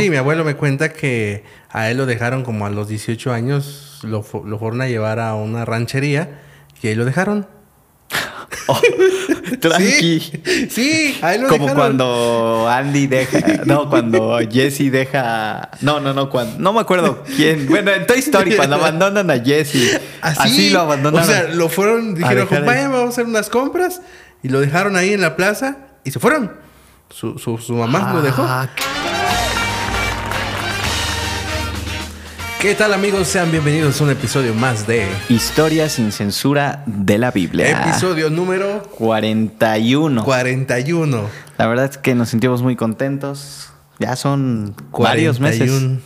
Sí, mi abuelo me cuenta que a él lo dejaron como a los 18 años, lo, lo fueron a llevar a una ranchería y ahí lo dejaron. Oh, tranqui. Sí, ahí lo Como dejaron. cuando Andy deja. No, cuando Jesse deja. No, no, no. Cuando, no me acuerdo quién. Bueno, en Toy Story, cuando abandonan a Jesse. Así, lo abandonaron. O sea, lo fueron, dijeron, acompáñame, vamos a hacer unas compras. Y lo dejaron ahí en la plaza y se fueron. Su, su, su mamá lo dejó. ¿Qué tal amigos? Sean bienvenidos a un episodio más de... Historia sin censura de la Biblia. Episodio número 41. 41. La verdad es que nos sentimos muy contentos. Ya son varios meses. 41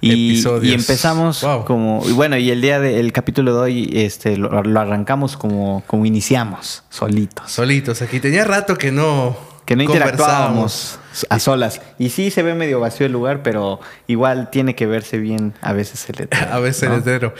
Y, episodios. y empezamos Wow. como. Y bueno, y el día del capítulo de hoy este, lo, lo arrancamos como, como iniciamos, solitos. Solitos aquí. Tenía rato que no... Que no interactuábamos a solas. Y sí se ve medio vacío el lugar, pero igual tiene que verse bien a veces el letrero, A veces ¿no? el letrero.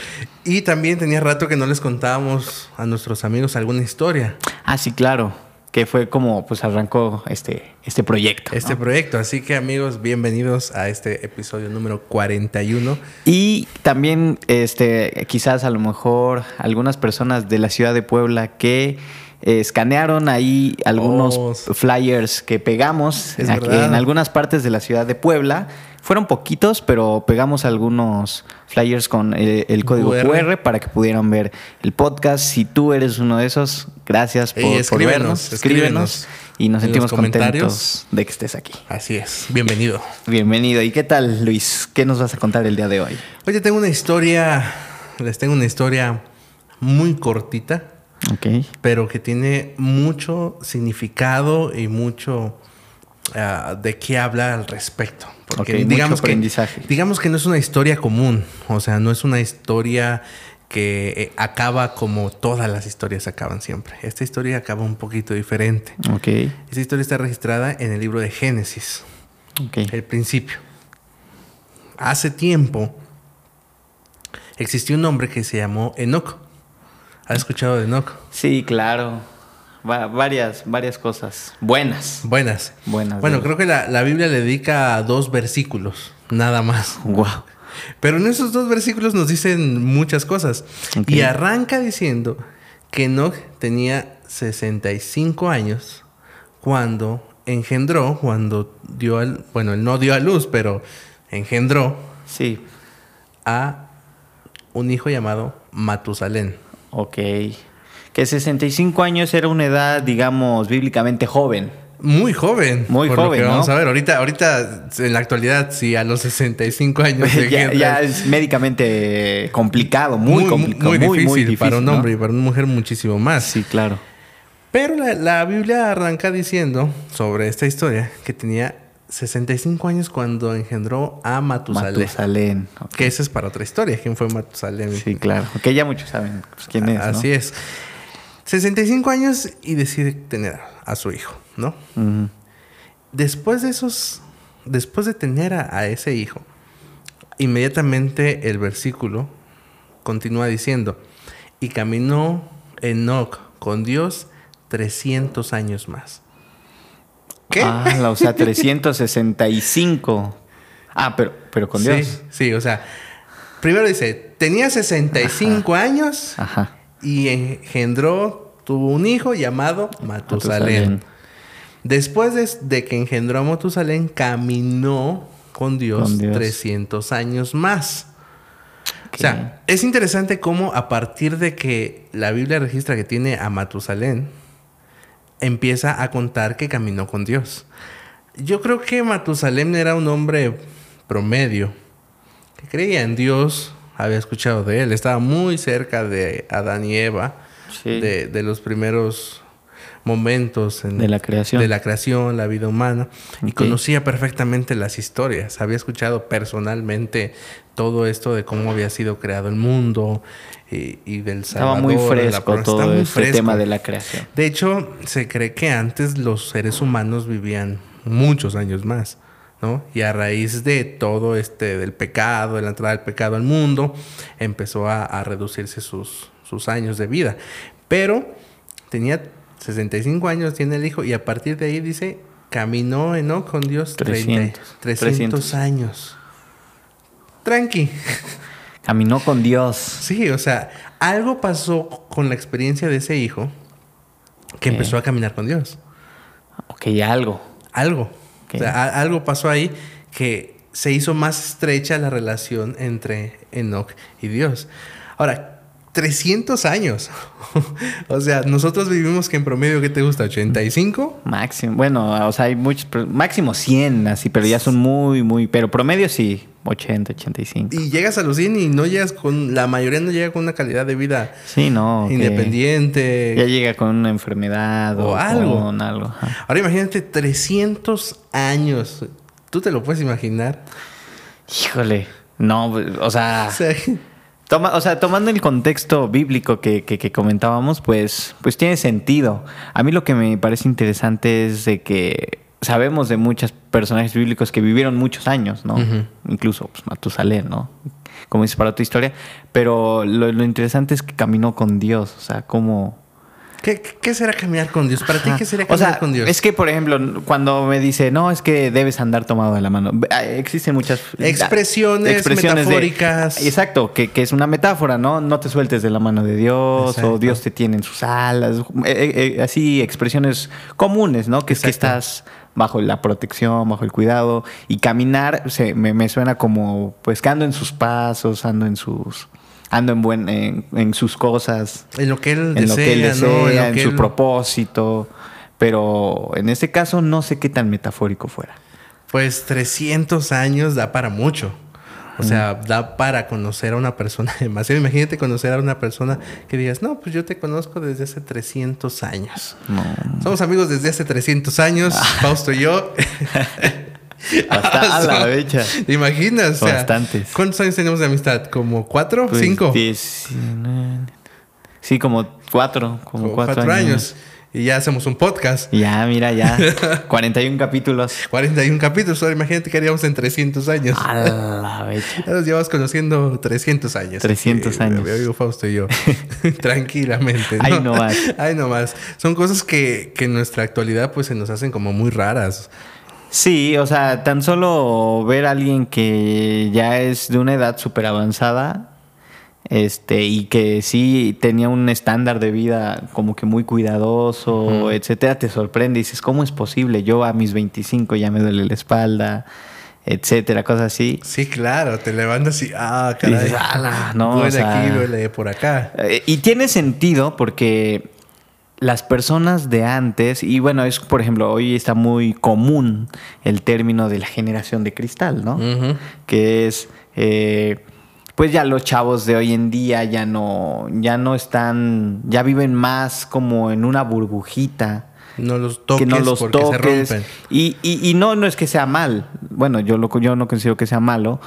Y también tenía rato que no les contábamos a nuestros amigos alguna historia. Ah, sí, claro. Que fue como pues arrancó este, este proyecto. Este ¿no? proyecto. Así que amigos, bienvenidos a este episodio número 41. Y también, este, quizás a lo mejor algunas personas de la ciudad de Puebla que eh, escanearon ahí algunos Oh, flyers que pegamos aquí en algunas partes de la ciudad de Puebla. Fueron poquitos, pero pegamos algunos flyers con eh, el código QR. QR. para que pudieran ver el podcast. Si tú eres uno de esos, gracias por, Ey, por escríbenos, vernos. escríbenos Escríbenos. Y nos en sentimos contentos de que estés aquí. Así es. Bienvenido. Bienvenido. ¿Y qué tal, Luis? ¿Qué nos vas a contar el día de hoy? Oye, tengo una historia. Les tengo una historia muy cortita, Ok. pero que tiene mucho significado y mucho ah, de qué habla al respecto. Porque Ok, mucho digamos que, aprendizaje. digamos que no es una historia común. O sea, no es una historia que eh, acaba como todas las historias acaban siempre. Esta historia acaba un poquito diferente. Ok. Esta historia está registrada en el libro de Génesis, Ok. el principio. Hace tiempo existió un hombre que se llamó Enoch. ¿Has escuchado de Enoch? Sí, claro. Va- varias, varias cosas. Buenas. Buenas. Buenas. Bueno, creo que la, la Biblia le dedica dos versículos, nada más. Wow. Pero en esos dos versículos nos dicen muchas cosas. Y arranca diciendo que Enoch tenía 65 años cuando engendró, cuando dio al, bueno, él no dio a luz, pero engendró Sí. a un hijo llamado Matusalén. Ok. Que 65 años era una edad, digamos, bíblicamente joven. Muy joven. Muy por lo joven, que ¿no? Vamos a ver, ahorita, ahorita, en la actualidad, si a los 65 años ya, engendra- ya es médicamente complicado, muy, complicado. muy Muy, difícil, muy difícil, para un ¿no? hombre y para una mujer muchísimo más. Sí, claro. Pero la, la Biblia arranca diciendo sobre esta historia que tenía 65 años cuando engendró a Matusalén. Matusalén. Que esa es para otra historia. ¿Quién fue Matusalén? Sí, claro. Que ya muchos saben pues, quién es. ¿no? Así es. 65 años y decide tener a su hijo, ¿no? Después de esos, después de tener a, a ese hijo, inmediatamente el versículo continúa diciendo, y caminó Enoch con Dios 300 años más. ¿Qué? Ah, o sea, 365. Ah, pero, pero con sí, Dios. Sí, o sea, primero dice, tenía 65 años Ajá. y engendró, tuvo un hijo llamado Matusalén. Matusalén. Después de, de que engendró a Matusalén, caminó con Dios, Con Dios. 300 años más. O sea, es interesante cómo a partir de que la Biblia registra que tiene a Matusalén, empieza a contar que caminó con Dios. Yo creo que Matusalén era un hombre promedio, que creía en Dios, había escuchado de él, estaba muy cerca de Adán y Eva, Sí. de, de los primeros momentos en- De la creación. de la creación, la vida humana, y conocía perfectamente las historias. Había escuchado personalmente todo esto de cómo había sido creado el mundo y, y del Estaba Salvador. muy de la fresco. Estaba todo muy este fresco. tema de la creación. De hecho, se cree que antes los seres humanos vivían muchos años más, ¿no? Y a raíz de todo este, del pecado, de la entrada del pecado al mundo, empezó a, a reducirse sus, sus años de vida. Pero tenía 65 años, tiene el hijo, y a partir de ahí dice caminó Enoch con Dios 300, 300 años. Tranqui. Caminó con Dios. Sí, o sea, algo pasó con la experiencia de ese hijo que empezó a caminar con Dios. Ok, algo. Algo. O sea, algo pasó ahí que se hizo más estrecha la relación entre Enoch y Dios. Ahora, 300 años. o sea, nosotros vivimos que en promedio, ¿qué te gusta? ¿85? Máximo. Bueno, o sea, hay muchos, máximo 100, así, pero ya son muy, muy, pero promedio sí, 80, 85. Y llegas a los 100 y no llegas con, la mayoría no llega con una calidad de vida sí, no, independiente. Ya llega con una enfermedad o, algo. Con algo. Ahora imagínate 300 años. ¿Tú te lo puedes imaginar? Híjole. No, o sea Toma, o sea, tomando el contexto bíblico que, que, comentábamos, pues, pues tiene sentido. A mí lo que me parece interesante es de que sabemos de muchos personajes bíblicos que vivieron muchos años, ¿no? Incluso pues, Matusalén, ¿no? Como dices para tu historia. Pero lo, lo, interesante es que caminó con Dios, o sea, cómo ¿Qué, será caminar con Dios? ¿Para ti qué será caminar con Dios? Es que, por ejemplo, cuando me dice, no, es que debes andar tomado de la mano, existen muchas expresiones, metafóricas. exacto, que, es una metáfora, ¿no? No te sueltes de la mano de Dios o Dios te tiene en sus alas. Eh, eh, eh, así, expresiones comunes, ¿no? Que es que estás bajo la protección, bajo el cuidado. Y caminar me, me suena como, pues, que ando en sus pasos, ando en sus ando en buen en, sus cosas. En lo que él en desea, lo que él desea en, su propósito. Pero en este caso no sé qué tan metafórico fuera. Pues 300 años da para mucho. O sea, da para conocer a una persona demasiado. Imagínate conocer a una persona que digas, no, pues yo te conozco desde hace 300 años. Somos amigos desde hace 300 años, Fausto y yo. Hasta a la fecha. ¿Te imaginas? Bastantes. ¿Cuántos años tenemos de amistad? ¿Como cuatro? Pues ¿Cinco? sí, como cuatro. Como, cuatro, años. Y ya hacemos un podcast. Ya, mira, ya. 41 capítulos. 41 capítulos. Ahora imagínate que haríamos en 300 años. A la fecha. Ya nos llevas conociendo 300 años. 300 años. Amigo Fausto y yo. Tranquilamente. Ahí no más. Ahí no más. Son cosas que, que en nuestra actualidad pues se nos hacen como muy raras. Sí, o sea, tan solo ver a alguien que ya es de una edad súper avanzada, este, y que sí tenía un estándar de vida como que muy cuidadoso, etcétera, te sorprende y dices, ¿cómo es posible? Yo a mis 25 ya me duele la espalda, etcétera, cosas así. Sí, claro, te levantas y, ah, caray, no, duele aquí, duele por acá. Eh, y tiene sentido porque las personas de antes, y bueno, es por ejemplo, hoy está muy común el término de la generación de cristal, ¿no? Que es, eh, pues ya los chavos de hoy en día ya no, ya no están, ya viven más como en una burbujita. No los toques que no los porque se rompen. Y, y, y, no, no es que sea mal. Bueno, yo, lo, yo no considero que sea malo.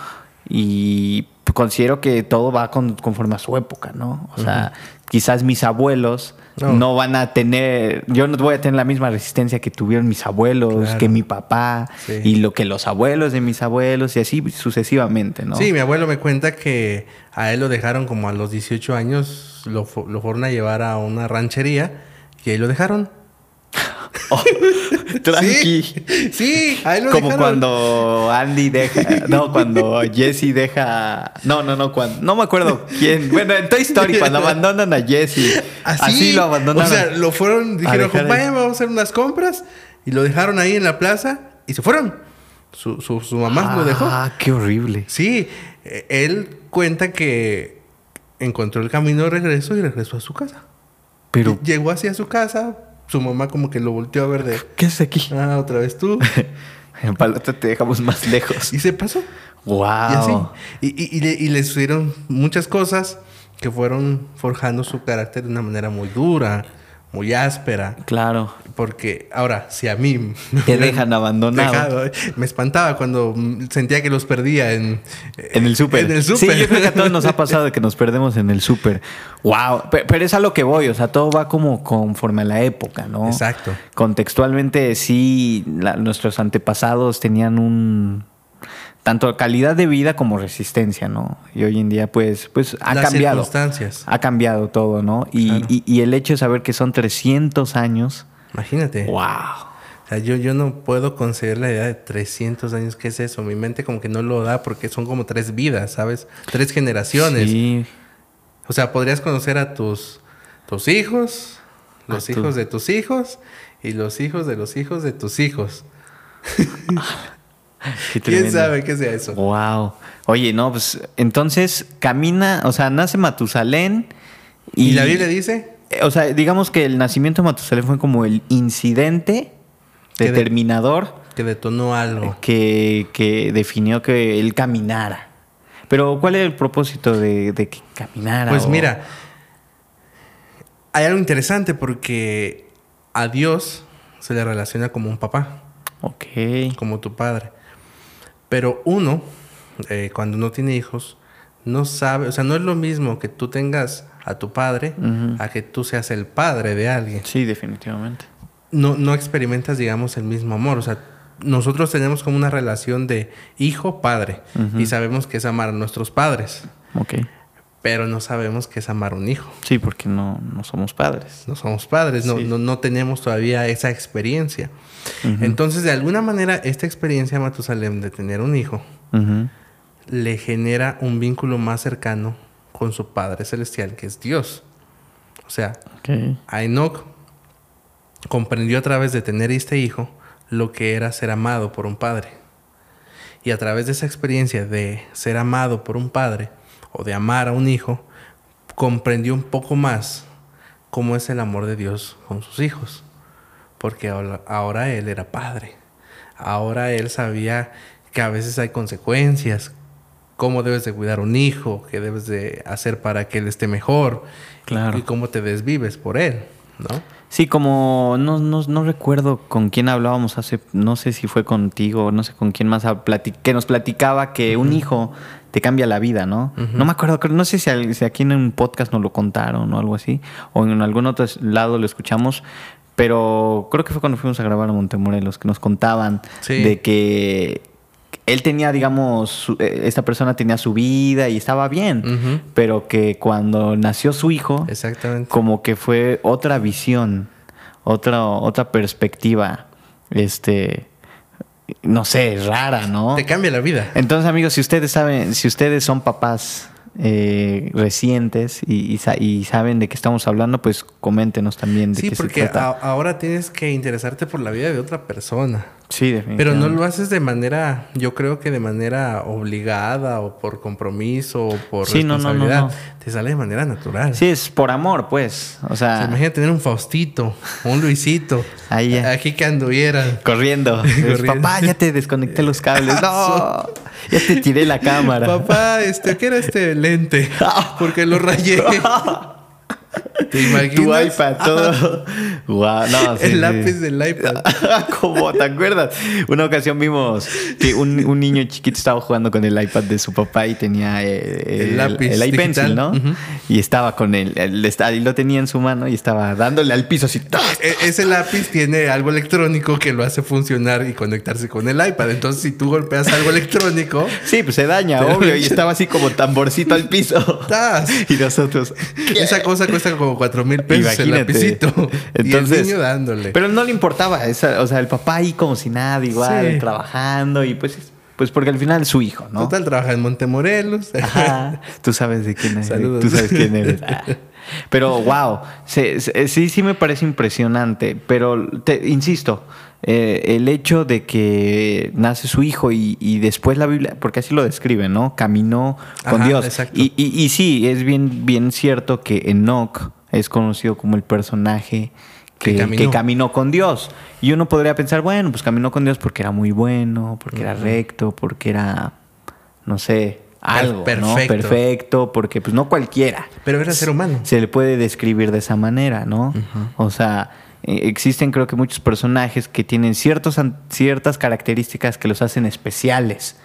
Y considero que todo va conforme a su época, ¿no? O sea, quizás mis abuelos no. van a tener, yo no voy a tener la misma resistencia que tuvieron mis abuelos, que mi papá, y lo que los abuelos de mis abuelos, y así sucesivamente, ¿no? Sí, mi abuelo me cuenta que a él lo dejaron como a los 18 años, lo, lo fueron a llevar a una ranchería, y ahí lo dejaron. Oh, tranqui. Sí, ahí lo Como cuando Andy deja. No, cuando Jesse deja. No, no, no. Cuando, no me acuerdo quién. Bueno, en Toy Story, cuando abandonan a Jesse. Así, lo abandonaron. O sea, lo fueron. Dijeron, vaya, vamos a hacer unas compras. Y lo dejaron ahí en la plaza. Y se fueron. Su, su, mamá lo dejó. Ah, qué horrible. Sí, e, él cuenta que encontró el camino de regreso y regresó a su casa. Pero. Llegó hacia su casa, su mamá como que lo volteó a ver de... ¿Qué es aquí? Ah, otra vez tú. en Palota te dejamos más lejos. Y se pasó. ¡Wow! Y, y, y, le, y le sucedieron muchas cosas que fueron forjando su carácter de una manera muy dura muy áspera. Claro. Porque ahora, si a mí... Te dejan abandonado. me espantaba cuando sentía que los perdía en... En el súper. En el súper. Sí, yo creo que a todos nos ha pasado de que nos perdemos en el súper. ¡Wow! Pero, es a lo que voy. O sea, todo va como conforme a la época, ¿no? Exacto. Contextualmente, sí, nuestros antepasados tenían un tanto calidad de vida como resistencia, ¿no? Y hoy en día, pues, pues ha Las cambiado. Circunstancias. Ha cambiado todo, ¿no? Y, y, el hecho de saber que son 300 años. Imagínate. ¡Wow! yo, yo no puedo concebir la idea de 300 años. ¿Qué es eso? Mi mente como que no lo da porque son como tres vidas, ¿sabes? Tres generaciones. Sí. O sea, podrías conocer a tus, tus hijos, los hijos de tus hijos y los hijos de los hijos de tus hijos. ¿Quién sabe qué sea eso? Wow. Oye, no, pues entonces camina, o sea, nace Matusalén. ¿Y, ¿Y la Biblia dice? O sea, digamos que el nacimiento de Matusalén fue como el incidente determinador. que detonó algo. Que, que, definió que él caminara. Pero, ¿cuál era el propósito de, que caminara? Pues mira, hay algo interesante porque a Dios se le relaciona como un papá. Ok. Como tu padre. Pero uno, eh, cuando no tiene hijos, no sabe, o sea, no es lo mismo que tú tengas a tu padre a que tú seas el padre de alguien. Sí, definitivamente no, no experimentas, digamos, el mismo amor. O sea, nosotros tenemos como una relación de hijo-padre y sabemos que es amar a nuestros padres. Ok. Pero no sabemos que es amar un hijo. Sí, porque no, no somos padres. No somos padres, no, no, tenemos todavía esa experiencia. Entonces, de alguna manera, esta experiencia de Matusalem de tener un hijo le genera un vínculo más cercano con su Padre Celestial, que es Dios. O sea, a Enoch comprendió a través de tener este hijo lo que era ser amado por un padre. Y a través de esa experiencia de ser amado por un padre o de amar a un hijo, comprendió un poco más cómo es el amor de Dios con sus hijos. Porque ahora él era padre. Ahora él sabía que a veces hay consecuencias, cómo debes de cuidar un hijo, qué debes de hacer para que él esté mejor claro. y cómo te desvives por él, ¿no? Sí, como no, no, no, recuerdo con quién hablábamos hace, no sé si fue contigo, no sé con quién más, que nos platicaba que un hijo te cambia la vida, ¿no? No me acuerdo, no sé si, aquí en un podcast nos lo contaron o algo así, o en algún otro lado lo escuchamos, pero creo que fue cuando fuimos a grabar a Montemorelos, que nos contaban de que él tenía, digamos, eh, esta persona tenía su vida y estaba bien, pero que cuando nació su hijo, Exactamente. como que fue otra visión, otra, otra perspectiva, este, no sé, rara, ¿no? Te cambia la vida. Entonces, amigos, si ustedes saben, si ustedes son papás eh, recientes y, saben de qué estamos hablando, pues coméntenos también de sí, qué se trata. porque ahora tienes que interesarte por la vida de otra persona. Sí, definitivamente. Pero no lo haces de manera, yo creo que de manera obligada o por compromiso o por sí, responsabilidad. No, no, Te sale de manera natural. Sí, es por amor, pues. O sea, imagina tener un Faustito, un Luisito. Ahí Aquí que anduvieran. Corriendo. Papá, ya te desconecté los cables. No. ya te tiré la cámara. Papá, este, ¿qué era este lente? Porque lo rayé. ¿Te imaginas? Tu iPad, todo. wow, no, el lápiz del iPad. ¿Cómo? ¿Te acuerdas? Una ocasión vimos que un, un, niño chiquito estaba jugando con el iPad de su papá y tenía eh, el, lápiz. El iPencil, ¿no? Y estaba con él. y lo tenía en su mano y estaba dándole al piso así. E, ese lápiz tiene algo electrónico que lo hace funcionar y conectarse con el iPad. Entonces, si tú golpeas algo electrónico. Sí, pues se daña, obvio. Y estaba así como tamborcito al piso. Y nosotros. Esa cosa cuesta como cuatro mil pesos el lapicito. Entonces, y el niño dándole. Pero no le importaba. o sea, el papá ahí como si nada, igual, trabajando y pues pues porque al final es su hijo, ¿no? Total, trabaja en Montemorelos. Ajá. Tú sabes de quién eres. Saludos. Tú sabes quién eres. Pero, wow. Sí, sí, sí me parece impresionante. Pero, te, insisto, eh, el hecho de que nace su hijo y, después la Biblia, porque así lo describe, ¿no? Caminó con Dios. Y, y, y, sí, es bien, bien cierto que Enoch es conocido como el personaje que, caminó. con Dios. Y uno podría pensar, bueno, pues caminó con Dios porque era muy bueno, porque era recto, porque era, no sé, algo, perfecto. Perfecto, porque pues no cualquiera. Pero era ser humano. Se le puede describir de esa manera, ¿no? O sea, eh, existen creo que muchos personajes que tienen ciertos, ciertas características que los hacen especiales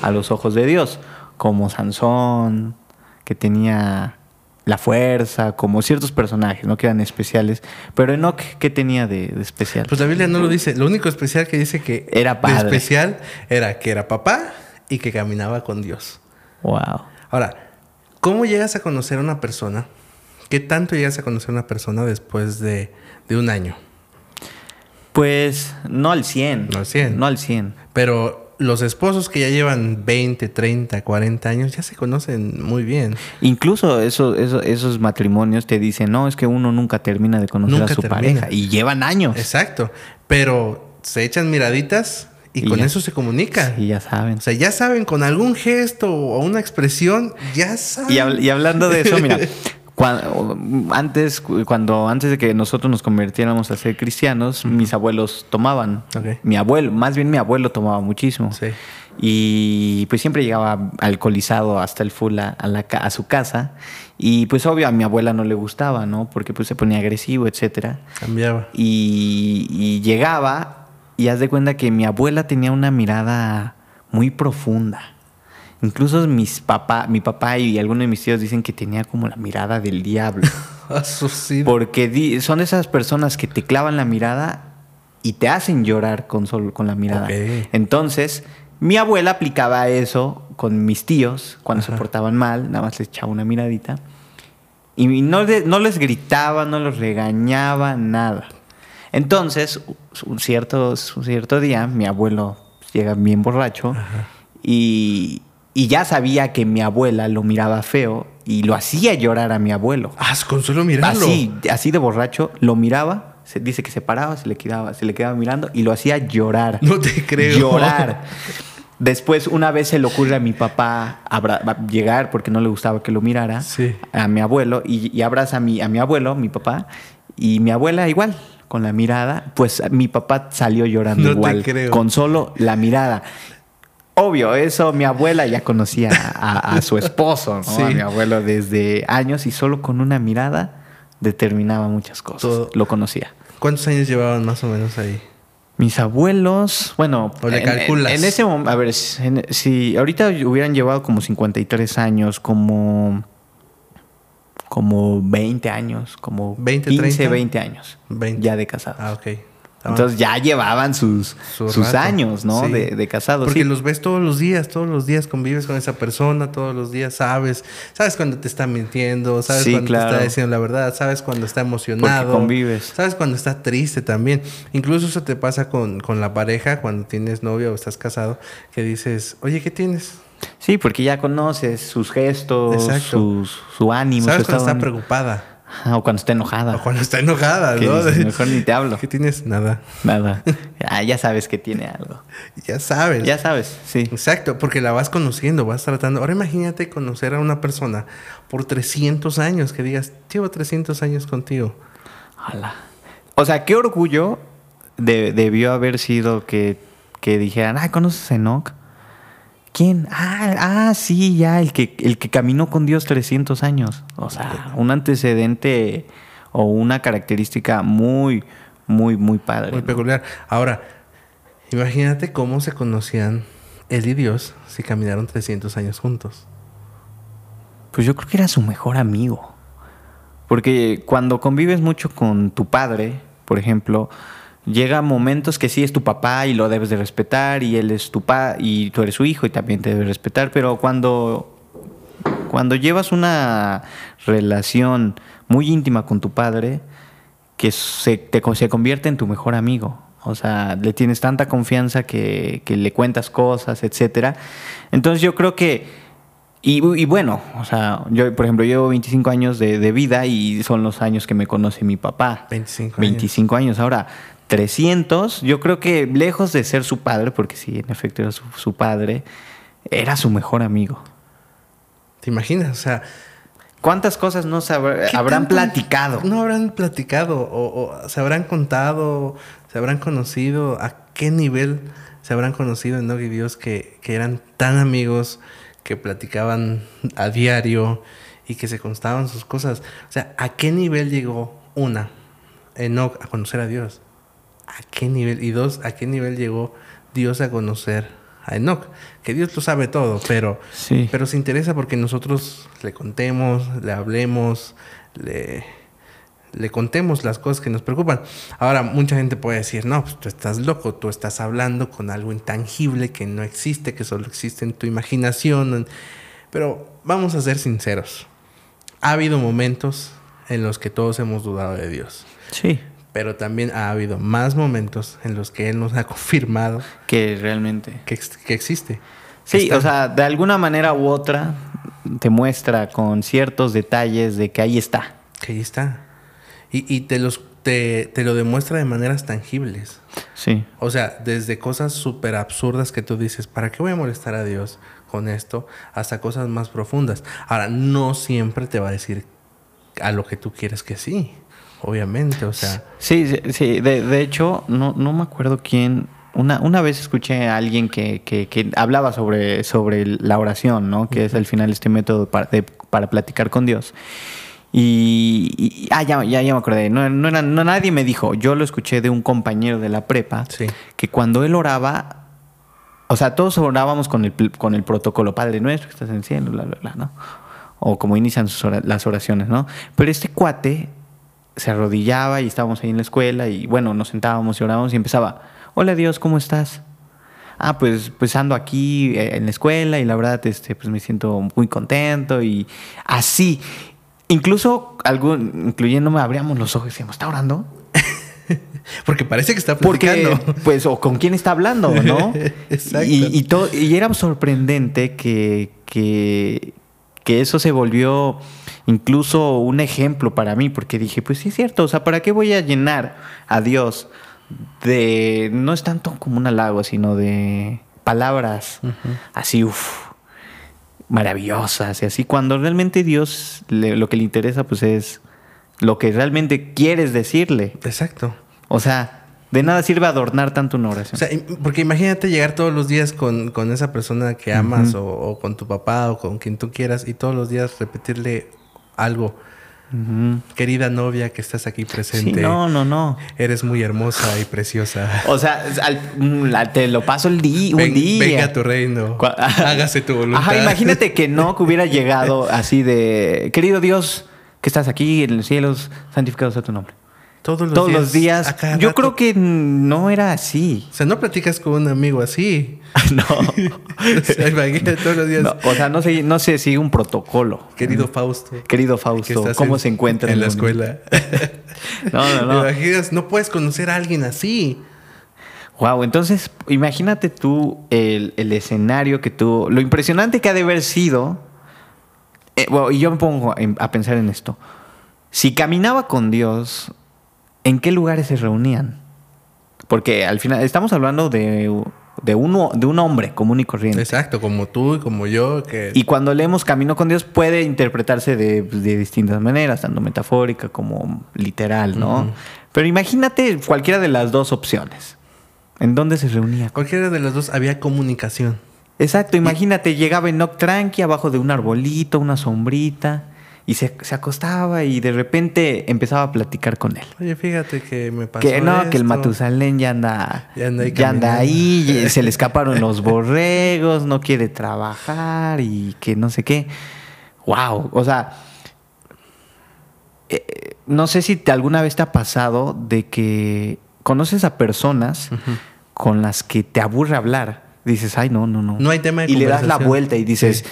a los ojos de Dios, como Sansón, que tenía la fuerza, como ciertos personajes, ¿no? Que eran especiales. Pero Enoch, ¿qué tenía de, especial? Pues la Biblia no lo dice. Lo único especial que dice que era padre. especial era que era papá y que caminaba con Dios. Wow. Ahora, ¿cómo llegas a conocer a una persona? ¿Qué tanto llegas a conocer a una persona después de, un año? Pues no al 100. No al 100. No al 100. Pero los esposos que ya llevan 20, 30, 40 años ya se conocen muy bien. Incluso eso, esos matrimonios te dicen, no, es que uno nunca termina de conocer a su pareja. Y llevan años. Exacto. Pero se echan miraditas y, con eso se comunica. Y ya saben. O sea, ya saben, con algún gesto o una expresión, ya saben. Y, y hablando de eso, mira, Cuando, antes, cuando, antes de que nosotros nos convirtiéramos a ser cristianos, mis abuelos tomaban. Mi abuelo, más bien mi abuelo tomaba muchísimo. Y pues siempre llegaba alcoholizado hasta el full a, la, a, su casa. Y pues obvio a mi abuela no le gustaba, ¿no? Porque pues se ponía agresivo, etcétera. Cambiaba. Y, y llegaba y haz de cuenta que mi abuela tenía una mirada muy profunda. Incluso mis papá, mi papá y algunos de mis tíos dicen que tenía como la mirada del diablo. Porque son esas personas que te clavan la mirada y te hacen llorar con, solo, con la mirada. Entonces, mi abuela aplicaba eso con mis tíos cuando se portaban mal, nada más les echaba una miradita. Y no, no les gritaba, no los regañaba, nada. Entonces, un cierto, un cierto día, mi abuelo llega bien borracho y, y ya sabía que mi abuela lo miraba feo y lo hacía llorar a mi abuelo. Ah, con solo mirarlo. Así, así de borracho, lo miraba, se dice que se paraba, se le quedaba, se le quedaba mirando y lo hacía llorar. No te creo. Llorar. Después, una vez se le ocurre a mi papá llegar porque no le gustaba que lo mirara a mi abuelo y, abraza a mi, a mi abuelo, mi papá, y mi abuela igual, con la mirada, pues mi papá salió llorando no igual, te creo. con solo la mirada. Obvio, eso mi abuela ya conocía a, su esposo, ¿no? A mi abuelo desde años y solo con una mirada determinaba muchas cosas. Lo conocía. ¿Cuántos años llevaban más o menos ahí? Mis abuelos, bueno, ¿O le calculas? En, ese momento, a ver, si, ahorita hubieran llevado como 53 años, como como 20 años, como 20, 15, 20 años 20. ya de casados. Ah, ok. Entonces ya llevaban sus, sus años, ¿no? De, de, casados. Porque los ves todos los días, todos los días convives con esa persona, todos los días sabes, sabes cuando te está mintiendo, sabes cuando te está diciendo la verdad, sabes cuando está emocionado. Porque convives. Sabes cuando está triste también. Incluso eso te pasa con, con la pareja, cuando tienes novio o estás casado, que dices, oye, ¿qué tienes? Sí, porque ya conoces sus gestos, sus, su ánimo. Sabes cuando está preocupada o cuando está enojada. O cuando está enojada, ¿no? mejor ni te hablo. ¿Qué tienes? Nada. Nada. Ah, ya sabes que tiene algo. Ya sabes. Ya sabes, sí. Exacto, porque la vas conociendo, vas tratando. Ahora imagínate conocer a una persona por 300 años, que digas, llevo 300 años contigo. Hola. O sea, qué orgullo debió haber sido que, que dijeran, ah, ¿conoces a Enoch? ¿Quién? Ah, ah, sí, ya, el que, el que caminó con Dios 300 años. O sea, un antecedente o una característica muy, muy, muy padre. Muy peculiar. Ahora, imagínate cómo se conocían él y Dios si caminaron 300 años juntos. Pues yo creo que era su mejor amigo. Porque cuando convives mucho con tu padre, por ejemplo, llega momentos que sí es tu papá y lo debes de respetar y él es tu papá y tú eres su hijo y también te debe respetar, pero cuando cuando llevas una relación muy íntima con tu padre que se, te, se convierte en tu mejor amigo. O sea, le tienes tanta confianza que, que le cuentas cosas, etcétera. Entonces yo creo que y, bueno, o sea, yo, por ejemplo, llevo 25 años de, de, vida y son los años que me conoce mi papá. 25 años. 25 años. Ahora, 300, yo creo que lejos de ser su padre, porque sí, en efecto era su, padre, era su mejor amigo. ¿Te imaginas? O sea, ¿cuántas cosas no se habrán platicado? No habrán platicado, o, se habrán contado, se habrán conocido, a qué nivel se habrán conocido en y Dios que, que eran tan amigos, que platicaban a diario y que se contaban sus cosas. O sea, ¿a qué nivel llegó una, Enoch, a conocer a Dios? ¿A qué nivel? Y dos, ¿a qué nivel llegó Dios a conocer a Enoch? Que Dios lo sabe todo, pero, pero se interesa porque nosotros le contemos, le hablemos, le, le contemos las cosas que nos preocupan. Ahora, mucha gente puede decir, no, pues tú estás loco, tú estás hablando con algo intangible que no existe, que solo existe en tu imaginación. Pero vamos a ser sinceros. Ha habido momentos en los que todos hemos dudado de Dios. Sí pero también ha habido más momentos en los que Él nos ha confirmado que realmente que, que existe. Sí, o sea, de alguna manera u otra te muestra con ciertos detalles de que ahí está. Que ahí está. Y, y te, los, te, te, lo demuestra de maneras tangibles. Sí. O sea, desde cosas súper absurdas que tú dices, ¿para qué voy a molestar a Dios con esto? Hasta cosas más profundas. Ahora, no siempre te va a decir a lo que tú quieres que sí. Obviamente, o sea. Sí, sí, De, de hecho, no, no me acuerdo quién una, una vez escuché a alguien que, que, hablaba sobre, sobre la oración, ¿no? Que es al final este método para, para platicar con Dios. Y, ah, ya, ya, ya, me acordé. No, no, era, no, nadie me dijo. Yo lo escuché de un compañero de la prepa. Que cuando él oraba, o sea, todos orábamos con el, con el protocolo, Padre nuestro que estás en el cielo, bla, bla, bla, ¿no? O como inician las oraciones, ¿no? Pero este cuate se arrodillaba y estábamos ahí en la escuela y bueno, nos sentábamos y orábamos y empezaba hola Dios, ¿cómo estás? Ah, pues, pues ando aquí eh, en la escuela y la verdad, este, pues me siento muy contento y así. Incluso, algún, incluyéndome, abríamos los ojos y decíamos, ¿está orando? Porque parece que está platicando. pues, o con quién está hablando, ¿no? Exacto. Y, y, era sorprendente que, que, que eso se volvió incluso un ejemplo para mí, porque dije, pues sí es cierto, o sea, ¿para qué voy a llenar a Dios de, no es tanto como un halago, sino de palabras así, uff, maravillosas y así, cuando realmente Dios lo que le interesa pues es lo que realmente quieres decirle. Exacto. O sea, de nada sirve adornar tanto una oración. O sea, porque imagínate llegar todos los días con, esa persona que amas o, con tu papá o con quien tú quieras y todos los días repetirle algo Querida novia que estás aquí presente. no, no, no. Eres muy hermosa y preciosa. O sea, mm, te lo paso el día, un día. Venga a tu reino. Hágase tu voluntad. Ajá, imagínate que no, que hubiera llegado así de, querido Dios, que estás aquí en los cielos, santificado sea tu nombre. Todos los días. Yo creo que no era así. O sea, no platicas con un amigo así. no. o sea, todos los días. o sea, no se, no se sigue un protocolo. Querido Fausto. Querido Fausto, ¿cómo se encuentra en, la escuela? no, no, no. Imaginas, no puedes conocer a alguien así. Wow, entonces imagínate tú el, el escenario que tú, lo impresionante que ha de haber sido. Eh, y yo me pongo a pensar en esto. Si caminaba con Dios, ¿en qué lugares se reunían? Porque al final estamos hablando de, de, uno, de un hombre común y corriente. Exacto, como tú y como yo. Que... Y cuando leemos Camino con Dios puede interpretarse de, distintas maneras, tanto metafórica como literal, ¿no? Pero imagínate cualquiera de las dos opciones. ¿En dónde se reunía? Cualquiera de las dos había comunicación. Exacto, imagínate, llegaba Enoch tranqui abajo de un arbolito, una sombrita y se, acostaba y de repente empezaba a platicar con él. Oye, fíjate que me pasó Que no, que el Matusalén ya anda, ya anda ahí, se le escaparon los borregos, no quiere trabajar y que no sé qué. Wow, o sea, eh, no sé si te, alguna vez te ha pasado de que conoces a personas con las que te aburre hablar. Dices, ay, no, no, no. No hay tema de Y le das la vuelta y dices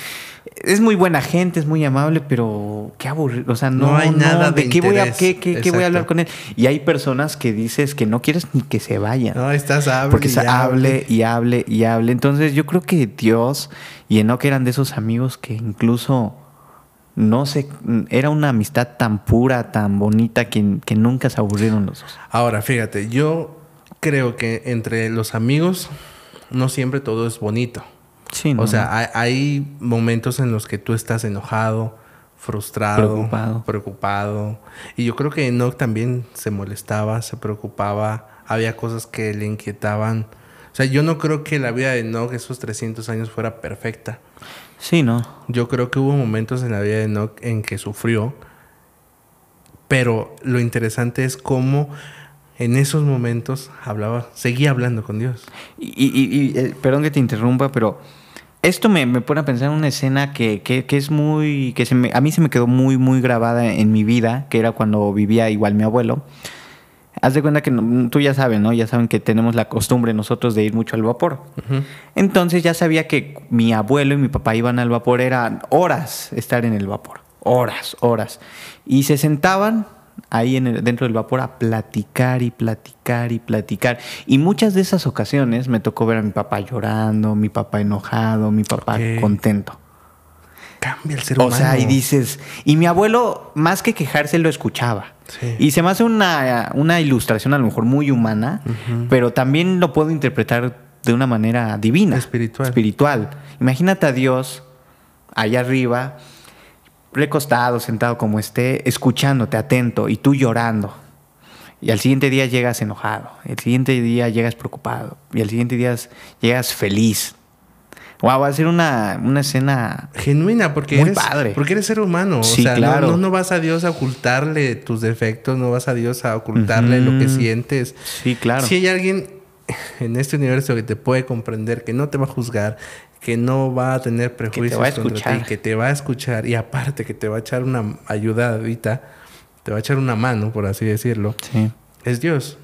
es muy buena gente, es muy amable, pero qué aburrido. O sea, no, hay nada de, qué voy a qué, qué, voy a hablar con él. Y hay personas que dices que no quieres ni que se vayan. No, estás hable Porque y hable, y hable y hable. Entonces, yo creo que Dios y Enoch eran de esos amigos que incluso no sé, era una amistad tan pura, tan bonita que, que nunca se aburrieron los dos. Ahora, fíjate, yo creo que entre los amigos no siempre todo es bonito. O sea, hay, momentos en los que tú estás enojado, frustrado, preocupado. Y yo creo que Enoch también se molestaba, se preocupaba, había cosas que le inquietaban. O sea, yo no creo que la vida de Enoch esos 300 años fuera perfecta. Sí, ¿no? Yo creo que hubo momentos en la vida de Enoch en que sufrió, pero lo interesante es cómo en esos momentos hablaba, seguía hablando con Dios. Y, y, eh, perdón que te interrumpa, pero esto me, pone a pensar en una escena que, es muy. que se a mí se me quedó muy, muy grabada en mi vida, que era cuando vivía igual mi abuelo. Haz de cuenta que tú ya sabes, ¿no? Ya saben que tenemos la costumbre nosotros de ir mucho al vapor. Entonces ya sabía que mi abuelo y mi papá iban al vapor, eran horas estar en el vapor. Horas, horas. Y se sentaban ahí en dentro del vapor a platicar y platicar y platicar. Y muchas de esas ocasiones me tocó ver a mi papá llorando, mi papá enojado, mi papá contento. Cambia el ser humano. O sea, y dices, y mi abuelo, más que quejarse, lo escuchaba. Y se me hace una, una, ilustración a lo mejor muy humana, pero también lo puedo interpretar de una manera divina. Espiritual. Espiritual. Imagínate a Dios allá arriba, recostado, sentado como esté, escuchándote, atento, y tú llorando. Y al siguiente día llegas enojado, el siguiente día llegas preocupado, y al siguiente día llegas feliz. Wow, va a ser una, escena genuina porque muy eres, padre. Porque eres ser humano. Sí, o sea, claro. no, vas a Dios a ocultarle tus defectos, no vas a Dios a ocultarle lo que sientes. Sí, claro. Si hay alguien en este universo que te puede comprender, que no te va a juzgar, que no va a tener prejuicios que te contra ti, que te va a escuchar y aparte que te va a echar una ayudadita, te va a echar una mano, por así decirlo. Sí. Es Dios.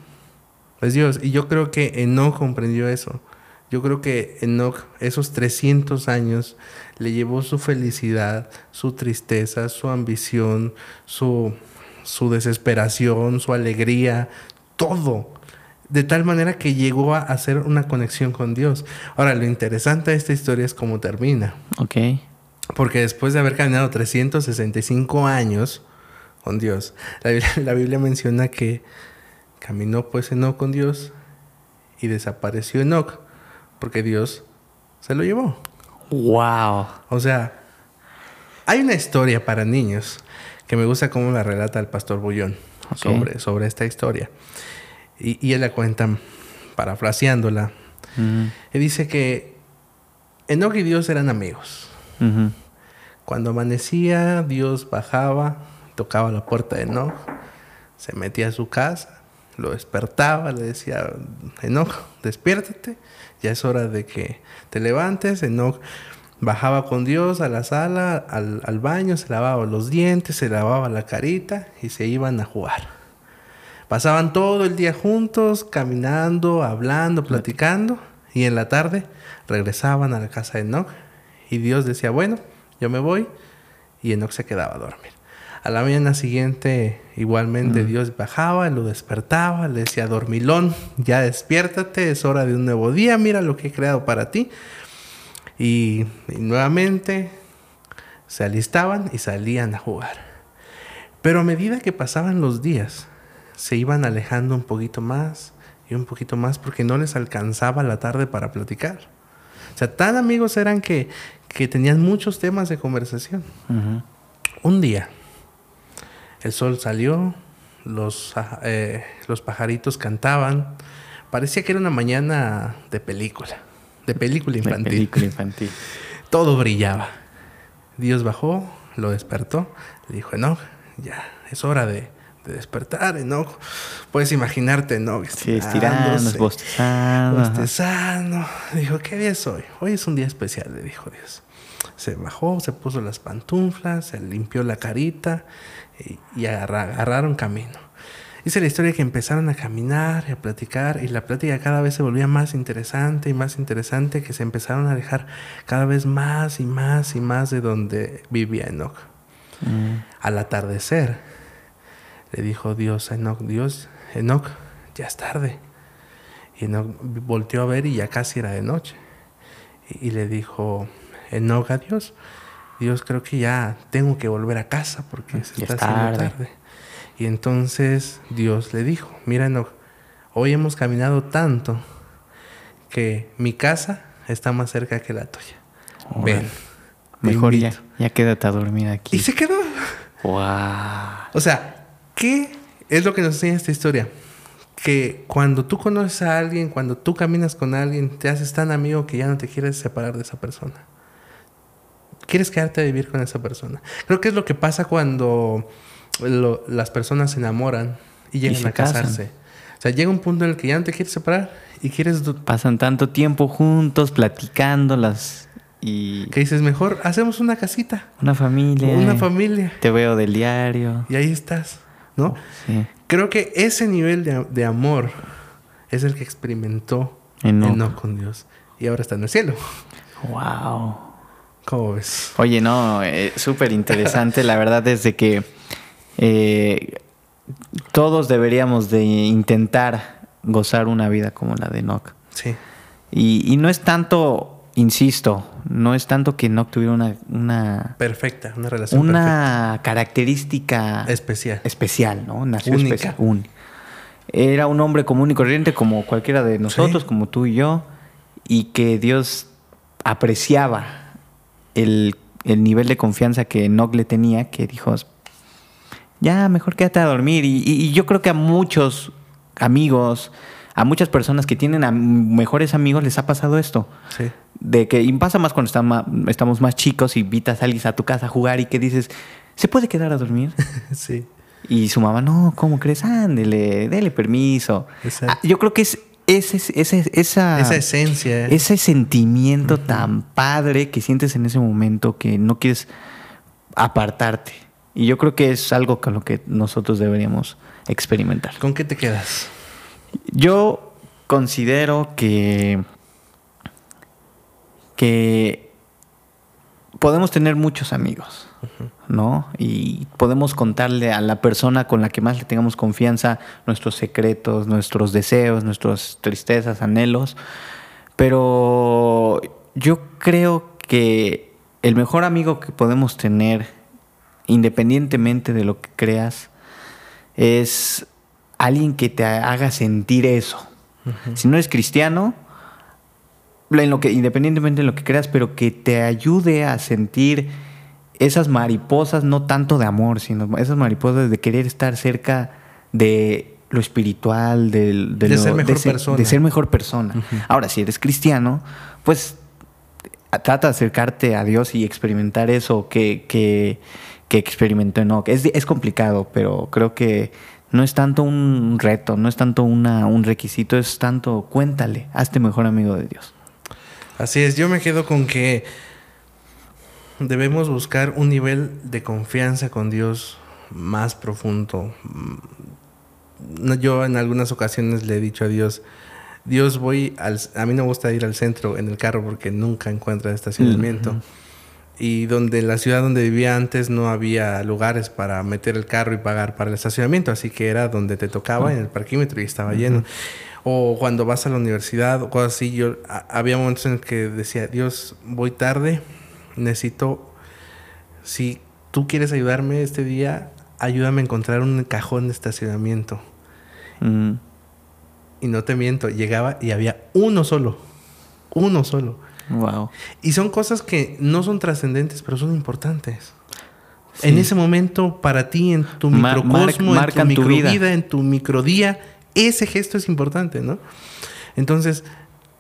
Es Dios. Y yo creo que Enoch comprendió eso. Yo creo que Enoch, esos 300 años, le llevó su felicidad, su tristeza, su ambición, su, su desesperación, su alegría, todo. De tal manera que llegó a hacer una conexión con Dios. Ahora, lo interesante de esta historia es cómo termina. Ok. Porque después de haber caminado 365 años con Dios, la Biblia, la Biblia menciona que caminó pues Enoch con Dios y desapareció Enoch porque Dios se lo llevó. Wow. O sea, hay una historia para niños que me gusta cómo la relata el pastor Bullón sobre, sobre esta historia. Y, y él la cuenta parafraseándola. Y dice que Enoch y Dios eran amigos. Cuando amanecía, Dios bajaba, tocaba la puerta de Enoch, se metía a su casa, lo despertaba, le decía, Enoch, despiértate ya es hora de que te levantes. Enoch bajaba con Dios a la sala, al, baño, se lavaba los dientes, se lavaba la carita y se iban a jugar. Pasaban todo el día juntos, caminando, hablando, platicando, y en la tarde regresaban a la casa de Enoch y Dios decía, bueno, yo me voy, y Enoch se quedaba a dormir. A la mañana siguiente, igualmente. Dios bajaba, lo despertaba, le decía, dormilón, ya despiértate, es hora de un nuevo día, mira lo que he creado para ti. Y, nuevamente se alistaban y salían a jugar. Pero a medida que pasaban los días, se iban alejando un poquito más y un poquito más porque no les alcanzaba la tarde para platicar. O sea, tan amigos eran que, que tenían muchos temas de conversación. Un día, el sol salió, los, eh, los pajaritos cantaban. Parecía que era una mañana de película, de película infantil. De película infantil. Todo brillaba. Dios bajó, lo despertó, le dijo, Enoch, ya, es hora de, despertar, Enoch. Puedes imaginarte, ¿no? Sí, estirándose, bostezando. Bostezando. Dijo, ¿qué día es hoy? Hoy es un día especial, le dijo Dios. Se bajó, se puso las pantuflas, se limpió la carita y, agarraron camino. Dice la historia que empezaron a caminar y a platicar y la plática cada vez se volvía más interesante y más interesante que se empezaron a alejar cada vez más y más y más de donde vivía Enoch. Mm. Al atardecer le dijo Dios a Enoch, Dios, Enoch, ya es tarde. Y Enoch volteó a ver y ya casi era de noche. Y, y le dijo Enoch a Dios, Dios, creo que ya tengo que volver a casa porque se está haciendo tarde. Y entonces Dios le dijo, mira, no, hoy hemos caminado tanto que mi casa está más cerca que la tuya. Ven. Mejor ya, ya quédate a dormir aquí. Y se quedó. Wow. O sea, ¿qué es lo que nos enseña esta historia? Que cuando tú conoces a alguien, cuando tú caminas con alguien, te haces tan amigo que ya no te quieres separar de esa persona quieres quedarte a vivir con esa persona. Creo que es lo que pasa cuando las personas se enamoran y llegan a casarse. O sea, llega un punto en el que ya no te quieres separar y quieres... Pasan tanto tiempo juntos, platicándolas y... Que dices, mejor hacemos una casita. Una familia. Una familia. Te veo del diario. Y ahí estás, ¿no? Sí. Creo que ese nivel de, amor es el que experimentó no con Dios. Y ahora está en el cielo. Wow. ¿Cómo ves? Oye, no, eh, súper interesante. la verdad, desde que eh, todos deberíamos de intentar gozar una vida como la de Enoch. Sí. Y, no es tanto, insisto, no es tanto que Enoch tuviera una... una perfecta, una relación Una característica... Especial. Especial, ¿no? Nació Única. Era un hombre común y corriente como cualquiera de nosotros, como tú y yo, y que Dios apreciaba el, nivel de confianza que Enoch le tenía, que dijo, ya, mejor quédate a dormir. Y, yo creo que a muchos amigos, a muchas personas que tienen a mejores amigos les ha pasado esto. Sí. De que y pasa más cuando estamos más chicos y invitas a alguien a tu casa a jugar y que dices, ¿se puede quedar a dormir? sí. Y su mamá, no, ¿cómo crees? Ándele, dele permiso. Ah, yo creo que es ese, ese, esa, esa esencia. Ese sentimiento tan padre que sientes en ese momento que no quieres apartarte. Y yo creo que es algo con lo que nosotros deberíamos experimentar. ¿Con qué te quedas? Yo considero que, que podemos tener muchos amigos. ¿no? Y podemos contarle a la persona con la que más le tengamos confianza nuestros secretos, nuestros deseos, nuestras tristezas, anhelos. Pero yo creo que el mejor amigo que podemos tener, independientemente de lo que creas, es alguien que te haga sentir eso. Si no eres cristiano, en lo que, independientemente de lo que creas, pero que te ayude a sentir esas mariposas, no tanto de amor, sino esas mariposas de querer estar cerca de lo espiritual, de, de, ser mejor persona. De ser mejor persona. Ahora, si eres cristiano, pues trata de acercarte a Dios y experimentar eso que, que, que experimentó Enoch. Es, es complicado, pero creo que no es tanto un reto, no es tanto una, un requisito, es tanto cuéntale, hazte mejor amigo de Dios. Así es, yo me quedo con que debemos buscar un nivel de confianza con Dios más profundo. Yo en algunas ocasiones le he dicho a Dios, Dios voy al... A mí no me gusta ir al centro en el carro porque nunca encuentro estacionamiento. Y donde la ciudad donde vivía antes no había lugares para meter el carro y pagar para el estacionamiento, así que era donde te tocaba en el parquímetro y estaba lleno. O cuando vas a la universidad o cosas así, yo había momentos en que decía, Dios, voy tarde, necesito, si tú quieres ayudarme este día, ayúdame a encontrar un cajón de estacionamiento. Y no te miento, llegaba y había uno solo. Uno solo. Wow. Y son cosas que no son trascendentes, pero son importantes. En ese momento, para ti, en tu microcosmo, en tu microvida, en tu microdía, ese gesto es importante, ¿no? Entonces,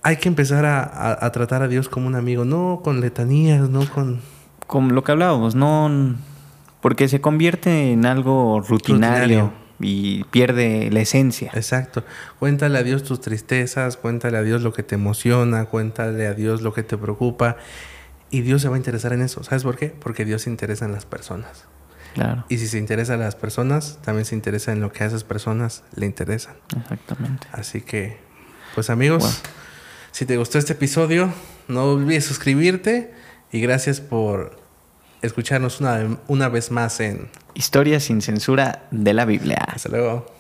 hay que empezar a, tratar a Dios como un amigo, no con letanías, no con... Como lo que hablábamos, no... Porque se convierte en algo rutinario, y pierde la esencia. Exacto. Cuéntale a Dios tus tristezas, cuéntale a Dios lo que te emociona, cuéntale a Dios lo que te preocupa y Dios se va a interesar en eso. ¿Sabes por qué? Porque Dios se interesa en las personas. Claro. Y si se interesa en las personas, también se interesa en lo que a esas personas le interesan. Exactamente. Así que, pues amigos, si te gustó este episodio, no olvides suscribirte y gracias por escucharnos una, una vez más en Historia sin censura de la Biblia. Hasta luego.